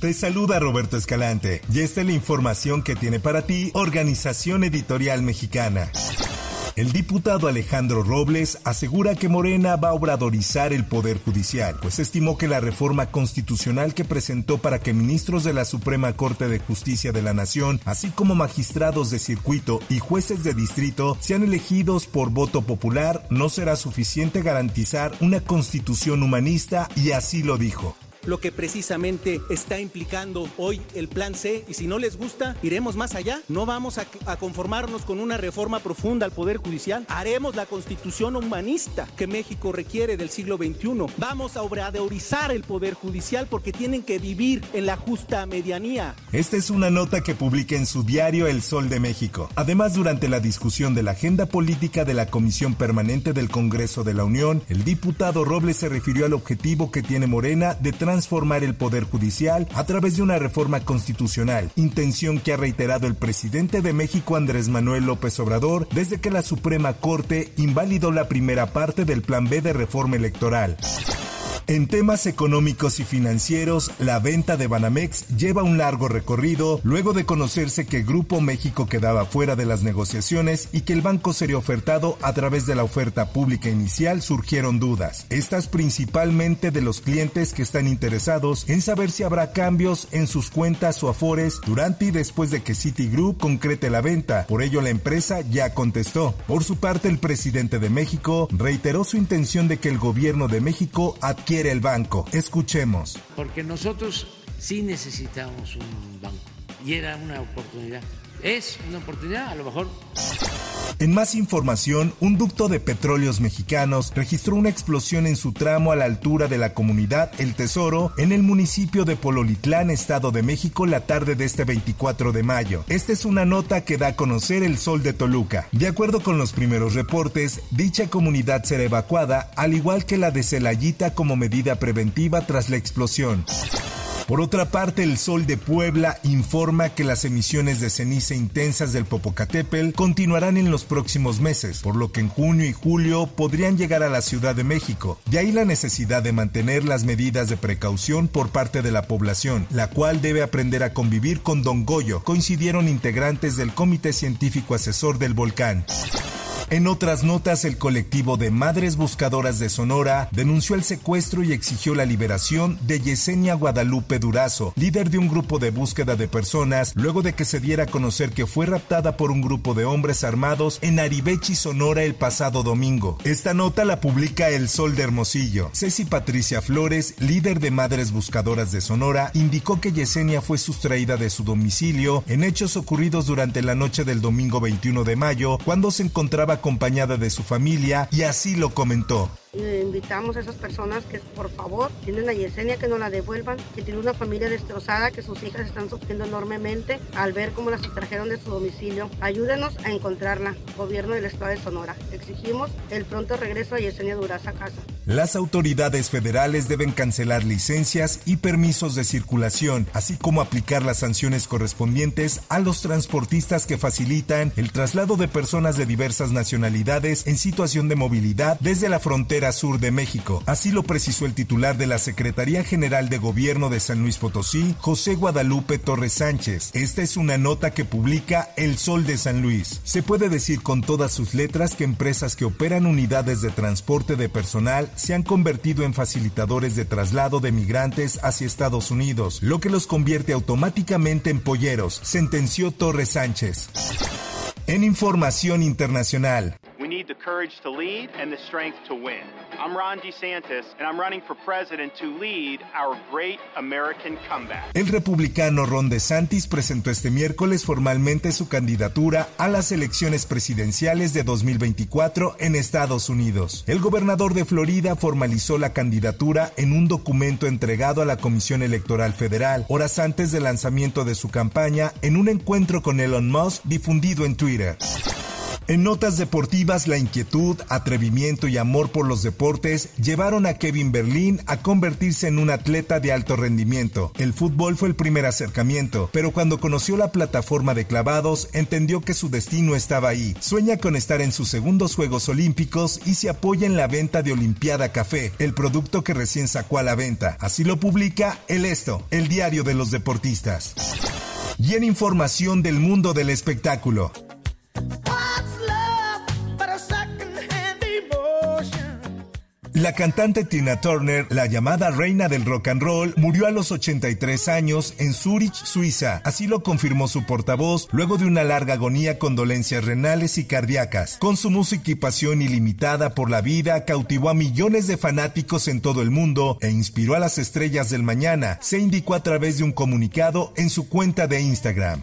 Te saluda Roberto Escalante y esta es la información que tiene para ti Organización Editorial Mexicana. El diputado Alejandro Robles asegura que Morena va a obradorizar el Poder Judicial, pues estimó que la reforma constitucional que presentó para que ministros de la Suprema Corte de Justicia de la Nación, así como magistrados de circuito y jueces de distrito, sean elegidos por voto popular, no será suficiente garantizar una constitución humanista y así lo dijo lo que precisamente está implicando hoy el plan C y si no les gusta, iremos más allá. No vamos a, conformarnos con una reforma profunda al Poder Judicial. Haremos la constitución humanista que México requiere del siglo XXI. Vamos a obradorizar el Poder Judicial porque tienen que vivir en la justa medianía. Esta es una nota que publica en su diario El Sol de México. Además, durante la discusión de la agenda política de la Comisión Permanente del Congreso de la Unión, el diputado Robles se refirió al objetivo que tiene Morena de transformar el Poder Judicial a través de una reforma constitucional, intención que ha reiterado el presidente de México Andrés Manuel López Obrador desde que la Suprema Corte invalidó la primera parte del Plan B de reforma electoral. En temas económicos y financieros, la venta de Banamex lleva un largo recorrido luego de conocerse que Grupo México quedaba fuera de las negociaciones y que el banco sería ofertado a través de la oferta pública inicial surgieron dudas. Estas principalmente de los clientes que están interesados en saber si habrá cambios en sus cuentas o afores durante y después de que Citigroup concrete la venta. Por ello la empresa ya contestó. Por su parte el presidente de México reiteró su intención de que el gobierno de México adquiera el banco. Escuchemos. Porque nosotros sí necesitamos un banco y era una oportunidad. Es una oportunidad, a lo mejor en más información, un ducto de petróleos mexicanos registró una explosión en su tramo a la altura de la comunidad El Tesoro en el municipio de Pololitlán, Estado de México, la tarde de este 24 de mayo. Esta es una nota que da a conocer el Sol de Toluca. De acuerdo con los primeros reportes, dicha comunidad será evacuada, al igual que la de Celayita como medida preventiva tras la explosión. Por otra parte, el Sol de Puebla informa que las emisiones de ceniza intensas del Popocatépetl continuarán en los próximos meses, por lo que en junio y julio podrían llegar a la Ciudad de México. De ahí la necesidad de mantener las medidas de precaución por parte de la población, la cual debe aprender a convivir con Don Goyo, coincidieron integrantes del Comité Científico Asesor del Volcán. En otras notas, el colectivo de Madres Buscadoras de Sonora denunció el secuestro y exigió la liberación de Yesenia Guadalupe Durazo, líder de un grupo de búsqueda de personas, luego de que se diera a conocer que fue raptada por un grupo de hombres armados en Aribechi, Sonora, el pasado domingo. Esta nota la publica El Sol de Hermosillo. Ceci Patricia Flores, líder de Madres Buscadoras de Sonora, indicó que Yesenia fue sustraída de su domicilio en hechos ocurridos durante la noche del domingo 21 de mayo, cuando se encontraba acompañada de su familia y así lo comentó. Invitamos a esas personas que por favor tienen a Yesenia que no la devuelvan, que tiene una familia destrozada, que sus hijas están sufriendo enormemente al ver cómo las sustrajeron de su domicilio. Ayúdenos a encontrarla, gobierno del estado de Sonora. Exigimos el pronto regreso a Yesenia Duraza a casa. Las autoridades federales deben cancelar licencias y permisos de circulación, así como aplicar las sanciones correspondientes a los transportistas que facilitan el traslado de personas de diversas nacionalidades en situación de movilidad desde la frontera sur de México. Así lo precisó el titular de la Secretaría General de Gobierno de San Luis Potosí, José Guadalupe Torres Sánchez. Esta es una nota que publica El Sol de San Luis. Se puede decir con todas sus letras que empresas que operan unidades de transporte de personal se han convertido en facilitadores de traslado de migrantes hacia Estados Unidos, lo que los convierte automáticamente en polleros, sentenció Torres Sánchez. En información internacional. Courage to lead and the strength to win. I'm Ron DeSantis, and I'm running for president to lead our great American comeback. El republicano Ron DeSantis presentó este miércoles formalmente su candidatura a las elecciones presidenciales de 2024 en Estados Unidos. El gobernador de Florida formalizó la candidatura en un documento entregado a la Comisión Electoral Federal horas antes del lanzamiento de su campaña en un encuentro con Elon Musk difundido en Twitter. En notas deportivas, la inquietud, atrevimiento y amor por los deportes llevaron a Kevin Berlín a convertirse en un atleta de alto rendimiento. El fútbol fue el primer acercamiento, pero cuando conoció la plataforma de clavados, entendió que su destino estaba ahí. Sueña con estar en sus segundos Juegos Olímpicos y se apoya en la venta de Olimpiada Café, el producto que recién sacó a la venta. Así lo publica El Esto, el diario de los deportistas. Y en información del mundo del espectáculo. La cantante Tina Turner, la llamada reina del rock and roll, murió a los 83 años en Zurich, Suiza. Así lo confirmó su portavoz luego de una larga agonía con dolencias renales y cardíacas. Con su música y pasión ilimitada por la vida, cautivó a millones de fanáticos en todo el mundo e inspiró a las estrellas del mañana, se indicó a través de un comunicado en su cuenta de Instagram.